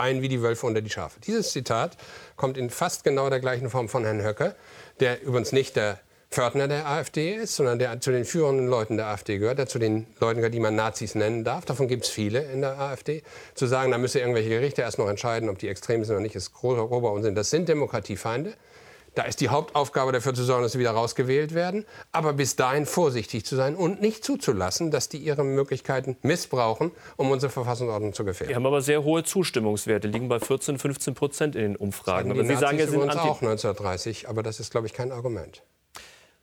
ein wie die Wölfe unter die Schafe. Dieses Zitat kommt in fast genau der gleichen Form von Herrn Höcke, der übrigens nicht der Pförtner der AfD ist, sondern der zu den führenden Leuten der AfD gehört, der zu den Leuten gehört, die man Nazis nennen darf. Davon gibt es viele in der AfD. Zu sagen, da müsse irgendwelche Gerichte erst noch entscheiden, ob die extrem sind oder nicht, ist grober Unsinn. Das sind Demokratiefeinde. Da ist die Hauptaufgabe dafür zu sorgen, dass sie wieder rausgewählt werden. Aber bis dahin vorsichtig zu sein und nicht zuzulassen, dass die ihre Möglichkeiten missbrauchen, um unsere Verfassungsordnung zu gefährden. Wir haben aber sehr hohe Zustimmungswerte, liegen bei 14, 15 Prozent in den Umfragen. Aber Sie sagen, Nazis ja, sind auch 1930, aber das ist, glaube ich, kein Argument.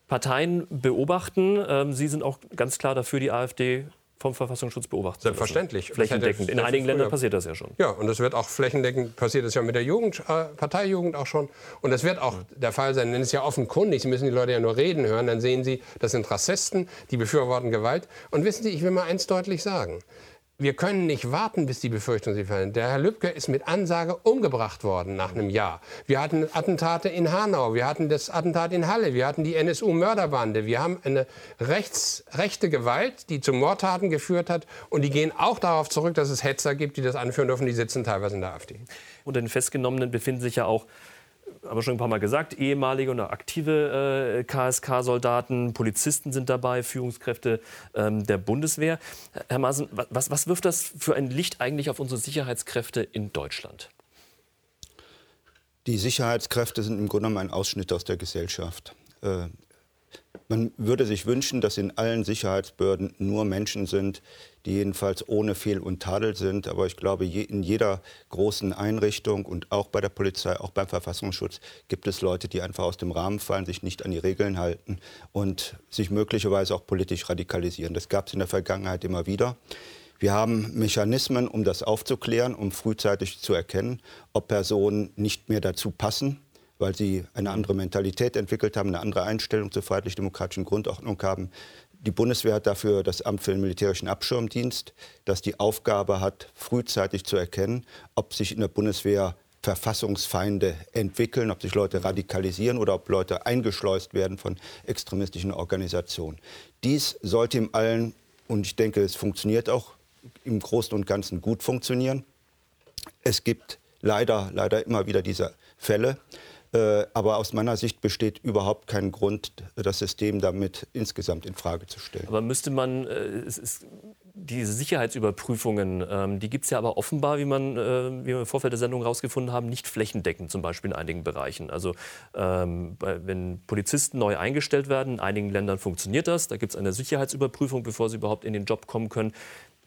Parteien beobachten. Ähm, Sie sind auch ganz klar dafür, die AfD vom Verfassungsschutz lassen. Selbstverständlich. Flächendeckend. In einigen Ländern passiert das ja schon. Ja, und das wird auch flächendeckend passiert. Das ja mit der Jugend, äh, Parteijugend auch schon. Und das wird auch der Fall sein. Denn es ist ja offenkundig. Sie müssen die Leute ja nur reden hören. Dann sehen Sie, das sind Rassisten, die befürworten Gewalt. Und wissen Sie, ich will mal eins deutlich sagen. Wir können nicht warten, bis die Befürchtungen sich fallen. Der Herr Lübcke ist mit Ansage umgebracht worden nach einem Jahr. Wir hatten Attentate in Hanau, wir hatten das Attentat in Halle, wir hatten die NSU-Mörderbande. Wir haben eine rechts, rechte Gewalt, die zu Mordtaten geführt hat. Und die gehen auch darauf zurück, dass es Hetzer gibt, die das anführen dürfen. Die sitzen teilweise in der AfD. Unter den Festgenommenen befinden sich ja auch, haben wir schon ein paar Mal gesagt, ehemalige oder aktive äh, KSK-Soldaten, Polizisten sind dabei, Führungskräfte ähm, der Bundeswehr. Herr Maaßen, wa- was, was wirft das für ein Licht eigentlich auf unsere Sicherheitskräfte in Deutschland? Die Sicherheitskräfte sind im Grunde genommen ein Ausschnitt aus der Gesellschaft. Äh, man würde sich wünschen, dass in allen Sicherheitsbehörden nur Menschen sind, die jedenfalls ohne Fehl und Tadel sind. Aber ich glaube, in jeder großen Einrichtung und auch bei der Polizei, auch beim Verfassungsschutz gibt es Leute, die einfach aus dem Rahmen fallen, sich nicht an die Regeln halten und sich möglicherweise auch politisch radikalisieren. Das gab es in der Vergangenheit immer wieder. Wir haben Mechanismen, um das aufzuklären, um frühzeitig zu erkennen, ob Personen nicht mehr dazu passen, weil sie eine andere Mentalität entwickelt haben, eine andere Einstellung zur freiheitlich-demokratischen Grundordnung haben. Die Bundeswehr hat dafür das Amt für den militärischen Abschirmdienst, das die Aufgabe hat, frühzeitig zu erkennen, ob sich in der Bundeswehr Verfassungsfeinde entwickeln, ob sich Leute radikalisieren oder ob Leute eingeschleust werden von extremistischen Organisationen. Dies sollte im allen, und ich denke, es funktioniert auch im Großen und Ganzen gut funktionieren. Es gibt leider, leider immer wieder diese Fälle, aber aus meiner Sicht besteht überhaupt kein Grund, das System damit insgesamt in Frage zu stellen. Aber müsste man, äh, ist, diese Sicherheitsüberprüfungen, ähm, die gibt es ja aber offenbar, wie, man, äh, wie wir im Vorfeld der Sendung herausgefunden haben, nicht flächendeckend, zum Beispiel in einigen Bereichen. Also ähm, wenn Polizisten neu eingestellt werden, in einigen Ländern funktioniert das. Da gibt es eine Sicherheitsüberprüfung, bevor sie überhaupt in den Job kommen können.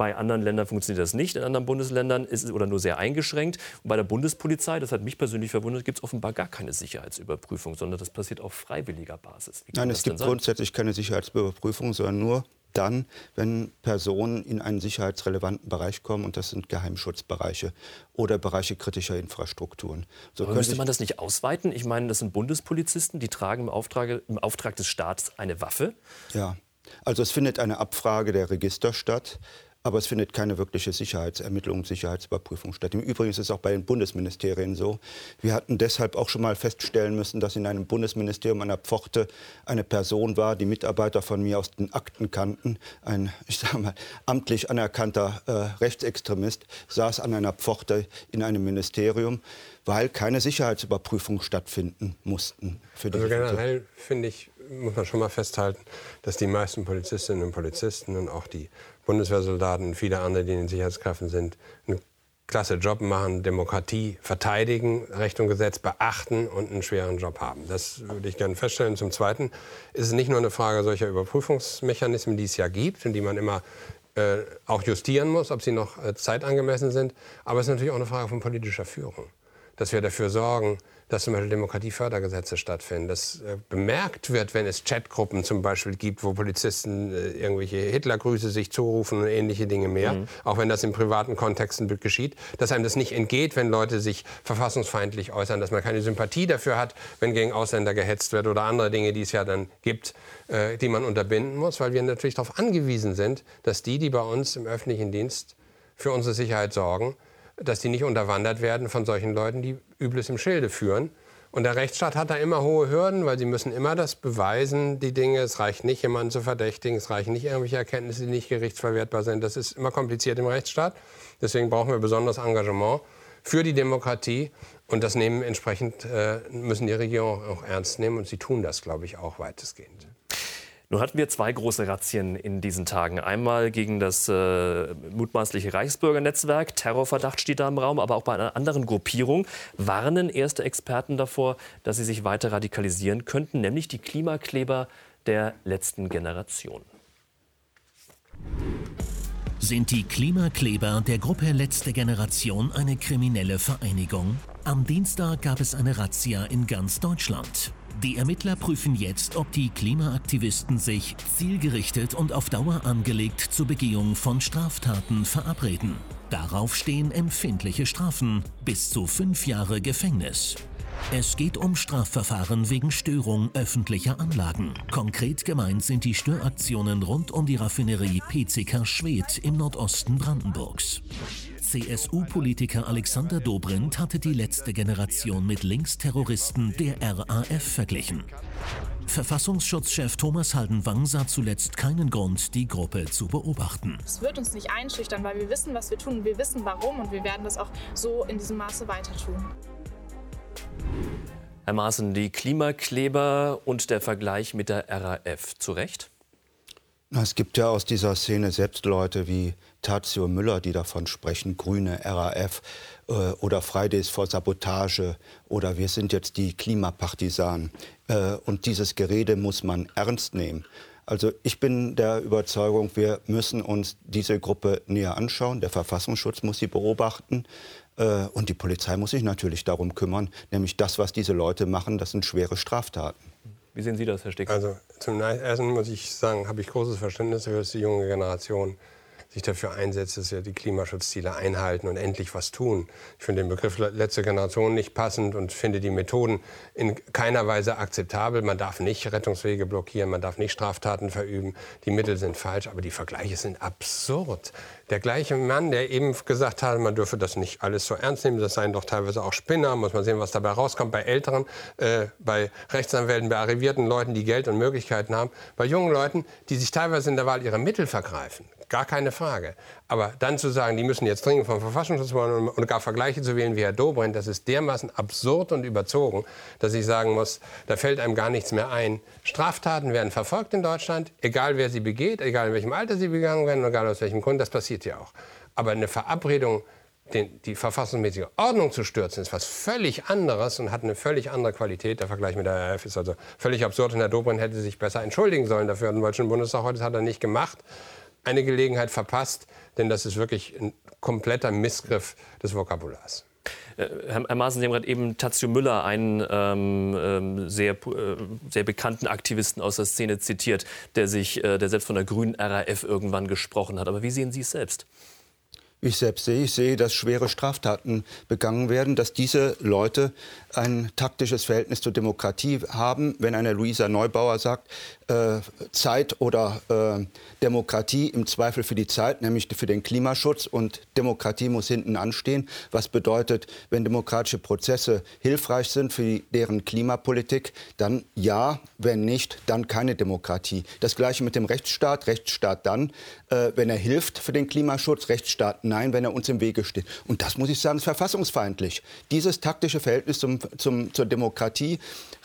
Bei anderen Ländern funktioniert das nicht. In anderen Bundesländern ist es oder nur sehr eingeschränkt. Und bei der Bundespolizei, das hat mich persönlich verwundert, gibt es offenbar gar keine Sicherheitsüberprüfung, sondern das passiert auf freiwilliger Basis. Nein, es gibt grundsätzlich keine Sicherheitsüberprüfung, sondern nur dann, wenn Personen in einen sicherheitsrelevanten Bereich kommen, und das sind Geheimschutzbereiche oder Bereiche kritischer Infrastrukturen. So Aber müsste man das nicht ausweiten? Ich meine, das sind Bundespolizisten, die tragen im Auftrag, im Auftrag des Staates eine Waffe. Ja, also es findet eine Abfrage der Register statt aber es findet keine wirkliche Sicherheitsermittlung, Sicherheitsüberprüfung statt. Im Übrigen ist es auch bei den Bundesministerien so. Wir hatten deshalb auch schon mal feststellen müssen, dass in einem Bundesministerium an der Pforte eine Person war, die Mitarbeiter von mir aus den Akten kannten. Ein, ich sage mal, amtlich anerkannter äh, Rechtsextremist saß an einer Pforte in einem Ministerium, weil keine Sicherheitsüberprüfung stattfinden mussten. also generell finde ich, muss man schon mal festhalten, dass die meisten Polizistinnen und Polizisten und auch die Bundeswehrsoldaten und viele andere, die in den Sicherheitskräften sind, einen klasse Job machen, Demokratie verteidigen, Recht und Gesetz beachten und einen schweren Job haben. Das würde ich gerne feststellen. Zum Zweiten ist es nicht nur eine Frage solcher Überprüfungsmechanismen, die es ja gibt und die man immer äh, auch justieren muss, ob sie noch äh, zeitangemessen sind, aber es ist natürlich auch eine Frage von politischer Führung, dass wir dafür sorgen, dass zum Beispiel Demokratiefördergesetze stattfinden, dass äh, bemerkt wird, wenn es Chatgruppen zum Beispiel gibt, wo Polizisten äh, irgendwelche Hitlergrüße sich zurufen und ähnliche Dinge mehr, mhm. auch wenn das in privaten Kontexten geschieht, dass einem das nicht entgeht, wenn Leute sich verfassungsfeindlich äußern, dass man keine Sympathie dafür hat, wenn gegen Ausländer gehetzt wird oder andere Dinge, die es ja dann gibt, äh, die man unterbinden muss, weil wir natürlich darauf angewiesen sind, dass die, die bei uns im öffentlichen Dienst für unsere Sicherheit sorgen, dass die nicht unterwandert werden von solchen Leuten, die Übles im Schilde führen. Und der Rechtsstaat hat da immer hohe Hürden, weil sie müssen immer das beweisen, die Dinge. Es reicht nicht, jemanden zu verdächtigen. Es reichen nicht irgendwelche Erkenntnisse, die nicht gerichtsverwertbar sind. Das ist immer kompliziert im Rechtsstaat. Deswegen brauchen wir besonderes Engagement für die Demokratie. Und das nehmen entsprechend, äh, müssen die Regierungen auch ernst nehmen. Und sie tun das, glaube ich, auch weitestgehend. Nun hatten wir zwei große Razzien in diesen Tagen. Einmal gegen das äh, mutmaßliche Reichsbürgernetzwerk. Terrorverdacht steht da im Raum, aber auch bei einer anderen Gruppierung warnen erste Experten davor, dass sie sich weiter radikalisieren könnten, nämlich die Klimakleber der letzten Generation. Sind die Klimakleber der Gruppe Letzte Generation eine kriminelle Vereinigung? Am Dienstag gab es eine Razzia in ganz Deutschland. Die Ermittler prüfen jetzt, ob die Klimaaktivisten sich zielgerichtet und auf Dauer angelegt zur Begehung von Straftaten verabreden. Darauf stehen empfindliche Strafen, bis zu fünf Jahre Gefängnis. Es geht um Strafverfahren wegen Störung öffentlicher Anlagen. Konkret gemeint sind die Störaktionen rund um die Raffinerie PCK Schwedt im Nordosten Brandenburgs. CSU-Politiker Alexander Dobrindt hatte die letzte Generation mit Linksterroristen der RAF verglichen. Verfassungsschutzchef Thomas Haldenwang sah zuletzt keinen Grund, die Gruppe zu beobachten. Es wird uns nicht einschüchtern, weil wir wissen, was wir tun. Wir wissen warum und wir werden das auch so in diesem Maße weiter tun. Herr Maaßen, die Klimakleber und der Vergleich mit der RAF, zu Recht? Es gibt ja aus dieser Szene selbst Leute wie Tazio Müller, die davon sprechen, Grüne, RAF äh, oder Fridays for Sabotage oder wir sind jetzt die Klimapartisanen. Äh, und dieses Gerede muss man ernst nehmen. Also ich bin der Überzeugung, wir müssen uns diese Gruppe näher anschauen. Der Verfassungsschutz muss sie beobachten. Äh, und die Polizei muss sich natürlich darum kümmern, nämlich das, was diese Leute machen, das sind schwere Straftaten. Wie sehen Sie das, Herr Stick? Also zum Ersten muss ich sagen, habe ich großes Verständnis für die junge Generation sich dafür einsetzt, dass wir die Klimaschutzziele einhalten und endlich was tun. Ich finde den Begriff letzte Generation nicht passend und finde die Methoden in keiner Weise akzeptabel. Man darf nicht Rettungswege blockieren, man darf nicht Straftaten verüben. Die Mittel sind falsch, aber die Vergleiche sind absurd. Der gleiche Mann, der eben gesagt hat, man dürfe das nicht alles so ernst nehmen, das seien doch teilweise auch Spinner, muss man sehen, was dabei rauskommt bei Älteren, äh, bei Rechtsanwälten, bei arrivierten Leuten, die Geld und Möglichkeiten haben, bei jungen Leuten, die sich teilweise in der Wahl ihrer Mittel vergreifen gar keine Frage. Aber dann zu sagen, die müssen jetzt dringend vom Verfassungsschutz wollen und gar Vergleiche zu wählen wie Herr Dobrindt, das ist dermaßen absurd und überzogen, dass ich sagen muss, da fällt einem gar nichts mehr ein. Straftaten werden verfolgt in Deutschland, egal wer sie begeht, egal in welchem Alter sie begangen werden, egal aus welchem Grund, das passiert ja auch. Aber eine Verabredung den, die verfassungsmäßige Ordnung zu stürzen, ist was völlig anderes und hat eine völlig andere Qualität. Der Vergleich mit der RF ist also völlig absurd. Und Herr Dobrindt hätte sich besser entschuldigen sollen dafür im Deutschen Bundestag. Heute hat er nicht gemacht. Eine Gelegenheit verpasst, denn das ist wirklich ein kompletter Missgriff des Vokabulars. Äh, Herr Maaßen, Sie haben gerade eben Tazio Müller, einen ähm, ähm, sehr, äh, sehr bekannten Aktivisten aus der Szene zitiert, der, sich, äh, der selbst von der grünen RAF irgendwann gesprochen hat. Aber wie sehen Sie es selbst? Ich selbst sehe. Ich sehe, dass schwere Straftaten begangen werden, dass diese Leute ein taktisches Verhältnis zur Demokratie haben. Wenn eine Luisa Neubauer sagt, äh, Zeit oder äh, Demokratie im Zweifel für die Zeit, nämlich für den Klimaschutz und Demokratie muss hinten anstehen, was bedeutet, wenn demokratische Prozesse hilfreich sind für deren Klimapolitik, dann ja, wenn nicht, dann keine Demokratie. Das gleiche mit dem Rechtsstaat, Rechtsstaat dann, äh, wenn er hilft für den Klimaschutz, Rechtsstaat nein, wenn er uns im Wege steht. Und das muss ich sagen, ist verfassungsfeindlich. Dieses taktische Verhältnis zum, zum, zur Demokratie,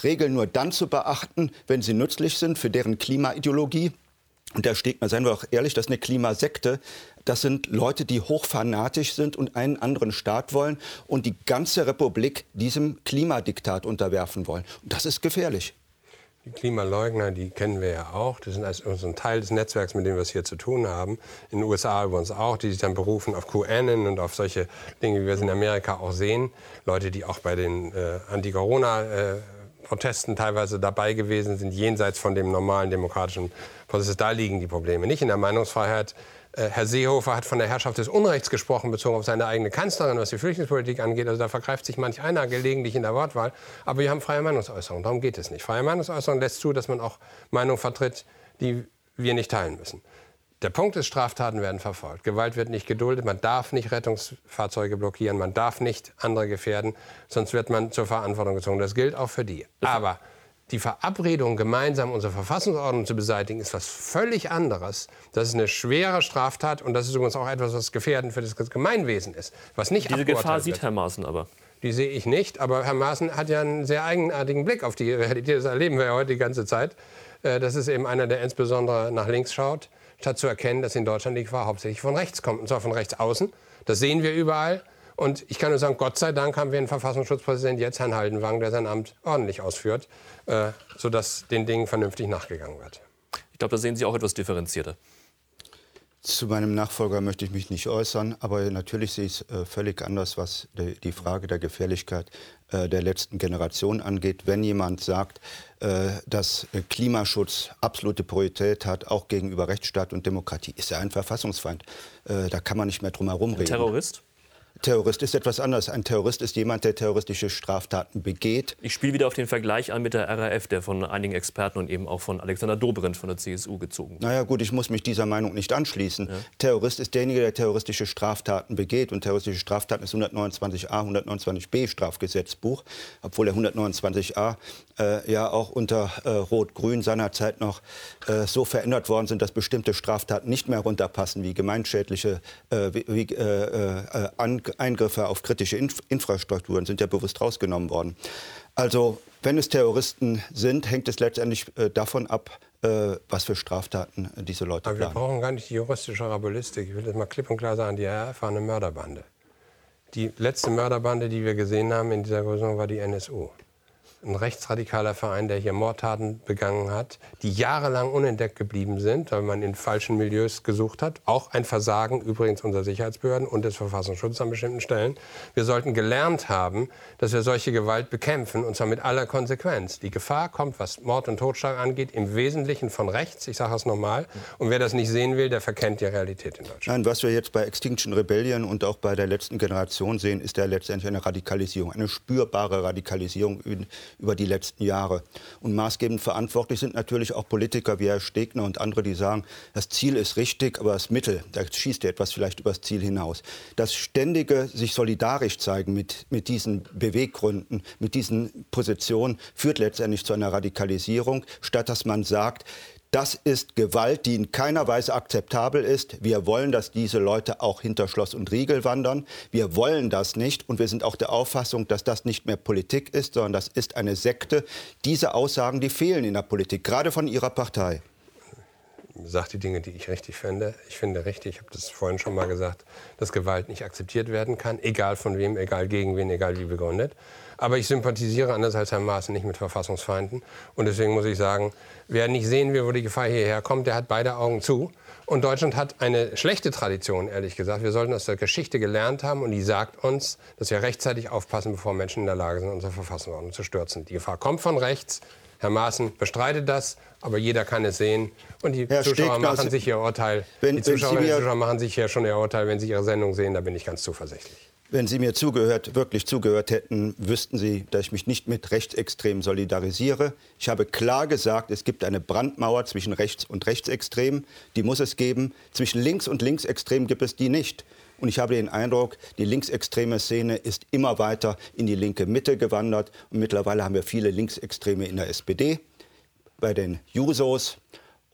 Regeln nur dann zu beachten, wenn sie nützlich sind für deren Klimaideologie. Und da steht, seien wir auch ehrlich, das ist eine Klimasekte. Das sind Leute, die hochfanatisch sind und einen anderen Staat wollen und die ganze Republik diesem Klimadiktat unterwerfen wollen. Und das ist gefährlich. Die Klimaleugner, die kennen wir ja auch. Das sind also ein Teil des Netzwerks, mit dem wir es hier zu tun haben. In den USA übrigens auch, die sich dann berufen auf QAnon und auf solche Dinge, wie wir es in Amerika auch sehen. Leute, die auch bei den äh, Anti-Corona-Protesten teilweise dabei gewesen sind, jenseits von dem normalen demokratischen Prozess. Da liegen die Probleme. Nicht in der Meinungsfreiheit, Herr Seehofer hat von der Herrschaft des Unrechts gesprochen, bezogen auf seine eigene Kanzlerin, was die Flüchtlingspolitik angeht. Also da vergreift sich manch einer gelegentlich in der Wortwahl. Aber wir haben freie Meinungsäußerung. Darum geht es nicht. Freie Meinungsäußerung lässt zu, dass man auch Meinungen vertritt, die wir nicht teilen müssen. Der Punkt ist, Straftaten werden verfolgt. Gewalt wird nicht geduldet. Man darf nicht Rettungsfahrzeuge blockieren. Man darf nicht andere gefährden. Sonst wird man zur Verantwortung gezogen. Das gilt auch für die. Aber die Verabredung, gemeinsam unsere Verfassungsordnung zu beseitigen, ist was völlig anderes. Das ist eine schwere Straftat und das ist übrigens auch etwas, was gefährdend für das Gemeinwesen ist. Was nicht Diese Gefahr sieht Herr Maaßen aber. Die sehe ich nicht, aber Herr Maaßen hat ja einen sehr eigenartigen Blick auf die Realität. Das erleben wir ja heute die ganze Zeit. Äh, das ist eben einer, der insbesondere nach links schaut, statt zu erkennen, dass in Deutschland die Gefahr hauptsächlich von rechts kommt, und zwar von rechts außen. Das sehen wir überall. Und ich kann nur sagen, Gott sei Dank haben wir einen Verfassungsschutzpräsidenten jetzt, Herrn Haldenwang, der sein Amt ordentlich ausführt, äh, sodass den Dingen vernünftig nachgegangen wird. Ich glaube, da sehen Sie auch etwas differenzierter. Zu meinem Nachfolger möchte ich mich nicht äußern, aber natürlich sehe ich es äh, völlig anders, was die, die, Frage der Gefährlichkeit äh, der letzten Generation angeht. Wenn jemand sagt, äh, dass Klimaschutz absolute Priorität hat, auch gegenüber Rechtsstaat und Demokratie, ist er ein Verfassungsfeind. Äh, da kann man nicht mehr drum herum reden. Terrorist? Terrorist ist etwas anderes. Ein Terrorist ist jemand, der terroristische Straftaten begeht. Ich spiele wieder auf den Vergleich an mit der RAF, der von einigen Experten und eben auch von Alexander Dobrindt von der CSU gezogen wird. Naja gut, ich muss mich dieser Meinung nicht anschließen. Ja. Terrorist ist derjenige, der terroristische Straftaten begeht. Und terroristische Straftaten ist 129a, 129b Strafgesetzbuch. Obwohl der 129a äh, ja auch unter äh, Rot-Grün seinerzeit noch äh, so verändert worden sind, dass bestimmte Straftaten nicht mehr runterpassen, wie gemeinschädliche äh, wie, wie, äh, äh, An Eingriffe auf kritische Inf Infrastrukturen sind ja bewusst rausgenommen worden. Also wenn es Terroristen sind, hängt es letztendlich äh, davon ab, äh, was für Straftaten äh, diese Leute Aber planen. wir brauchen gar nicht die juristische Rabulistik. Ich will das mal klipp und klar sagen, die RAF war eine Mörderbande. Die letzte Mörderbande, die wir gesehen haben in dieser Größenordnung, war die NSU ein rechtsradikaler Verein, der hier Mordtaten begangen hat, die jahrelang unentdeckt geblieben sind, weil man in falschen Milieus gesucht hat. Auch ein Versagen übrigens unserer Sicherheitsbehörden und des Verfassungsschutzes an bestimmten Stellen. Wir sollten gelernt haben, dass wir solche Gewalt bekämpfen, und zwar mit aller Konsequenz. Die Gefahr kommt, was Mord und Totschlag angeht, im Wesentlichen von rechts. Ich sage es nochmal. Und wer das nicht sehen will, der verkennt die Realität in Deutschland. Nein, was wir jetzt bei Extinction Rebellion und auch bei der letzten Generation sehen, ist ja letztendlich eine Radikalisierung, eine spürbare Radikalisierung über die letzten Jahre. Und maßgebend verantwortlich sind natürlich auch Politiker wie Herr Stegner und andere, die sagen, das Ziel ist richtig, aber das Mittel, da schießt ja etwas vielleicht über das Ziel hinaus. Das ständige sich solidarisch zeigen mit, mit diesen Beweggründen, mit diesen Positionen, führt letztendlich zu einer Radikalisierung, statt dass man sagt, Das ist Gewalt, die in keiner Weise akzeptabel ist. Wir wollen, dass diese Leute auch hinter Schloss und Riegel wandern. Wir wollen das nicht und wir sind auch der Auffassung, dass das nicht mehr Politik ist, sondern das ist eine Sekte. Diese Aussagen, die fehlen in der Politik, gerade von Ihrer Partei sagt die Dinge, die ich richtig finde. Ich finde richtig, ich habe das vorhin schon mal gesagt, dass Gewalt nicht akzeptiert werden kann, egal von wem, egal gegen wen, egal wie begründet. Aber ich sympathisiere anders als Herr Maaßen nicht mit Verfassungsfeinden. Und deswegen muss ich sagen, wer nicht sehen will, wo die Gefahr hierher kommt, der hat beide Augen zu. Und Deutschland hat eine schlechte Tradition, ehrlich gesagt. Wir sollten aus der Geschichte gelernt haben und die sagt uns, dass wir rechtzeitig aufpassen, bevor Menschen in der Lage sind, unsere Verfassungsordnung zu stürzen. Die Gefahr kommt von rechts. Herr Maaßen bestreitet das, aber jeder kann es sehen. Und die Herr Zuschauer Stegner, machen sich ihr Urteil. Wenn, die Zuschauer, mir, Zuschauer machen sich ja schon ihr Urteil, wenn sie ihre Sendung sehen. Da bin ich ganz zuversichtlich. Wenn Sie mir zugehört, wirklich zugehört hätten, wüssten Sie, dass ich mich nicht mit Rechtsextremen solidarisiere. Ich habe klar gesagt, es gibt eine Brandmauer zwischen Rechts- und Rechtsextremen. Die muss es geben. Zwischen Links- und Linksextremen gibt es die nicht. Und ich habe den Eindruck, die linksextreme Szene ist immer weiter in die linke Mitte gewandert. Und mittlerweile haben wir viele Linksextreme in der SPD, bei den Jusos.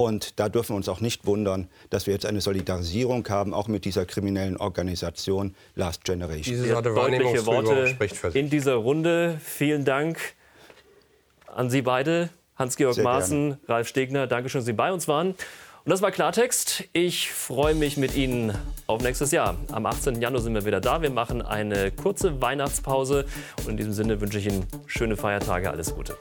Und da dürfen wir uns auch nicht wundern, dass wir jetzt eine Solidarisierung haben, auch mit dieser kriminellen Organisation Last Generation. Diese Sorte deutliche Worte in dieser Runde. Vielen Dank an Sie beide, Hans-Georg Maaßen, Ralf Stegner. Dankeschön, dass Sie bei uns waren. Und das war Klartext. Ich freue mich mit Ihnen auf nächstes Jahr. Am 18. Januar sind wir wieder da. Wir machen eine kurze Weihnachtspause. Und in diesem Sinne wünsche ich Ihnen schöne Feiertage. Alles Gute.